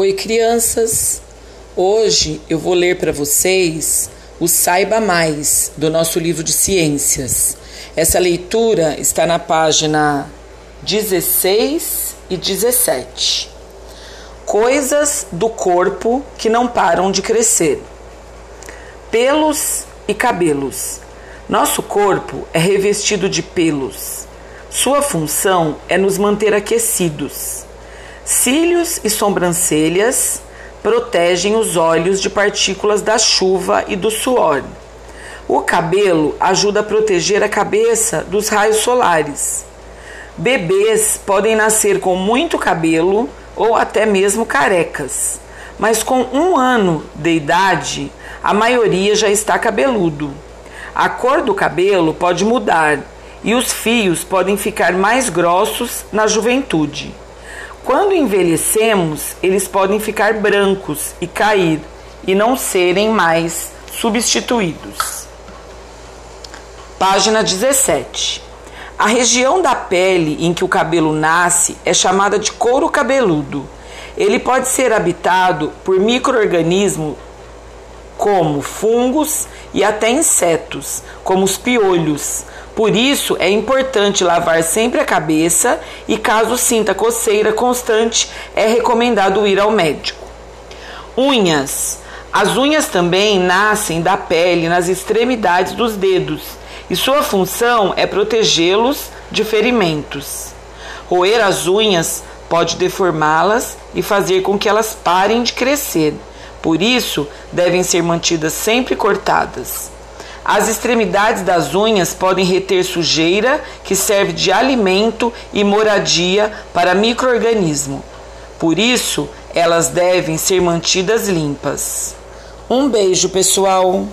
Oi, crianças! Hoje eu vou ler para vocês o Saiba Mais do nosso livro de ciências. Essa leitura está na página 16 e 17. Coisas do corpo que não param de crescer. Pelos e cabelos. Nosso corpo é revestido de pelos. Sua função é nos manter aquecidos. Cílios e sobrancelhas protegem os olhos de partículas da chuva e do suor. O cabelo ajuda a proteger a cabeça dos raios solares. Bebês podem nascer com muito cabelo ou até mesmo carecas, mas com um ano de idade, a maioria já está cabeludo. A cor do cabelo pode mudar e os fios podem ficar mais grossos na juventude. Quando envelhecemos, eles podem ficar brancos e cair e não serem mais substituídos. Página 17. A região da pele em que o cabelo nasce é chamada de couro cabeludo. Ele pode ser habitado por microorganismos como fungos e até insetos, como os piolhos, por isso, é importante lavar sempre a cabeça e, caso sinta coceira constante, é recomendado ir ao médico. Unhas. As unhas também nascem da pele nas extremidades dos dedos e sua função é protegê-los de ferimentos. Roer as unhas pode deformá-las e fazer com que elas parem de crescer. Por isso, devem ser mantidas sempre cortadas. As extremidades das unhas podem reter sujeira que serve de alimento e moradia para microorganismo. Por isso, elas devem ser mantidas limpas. Um beijo, pessoal!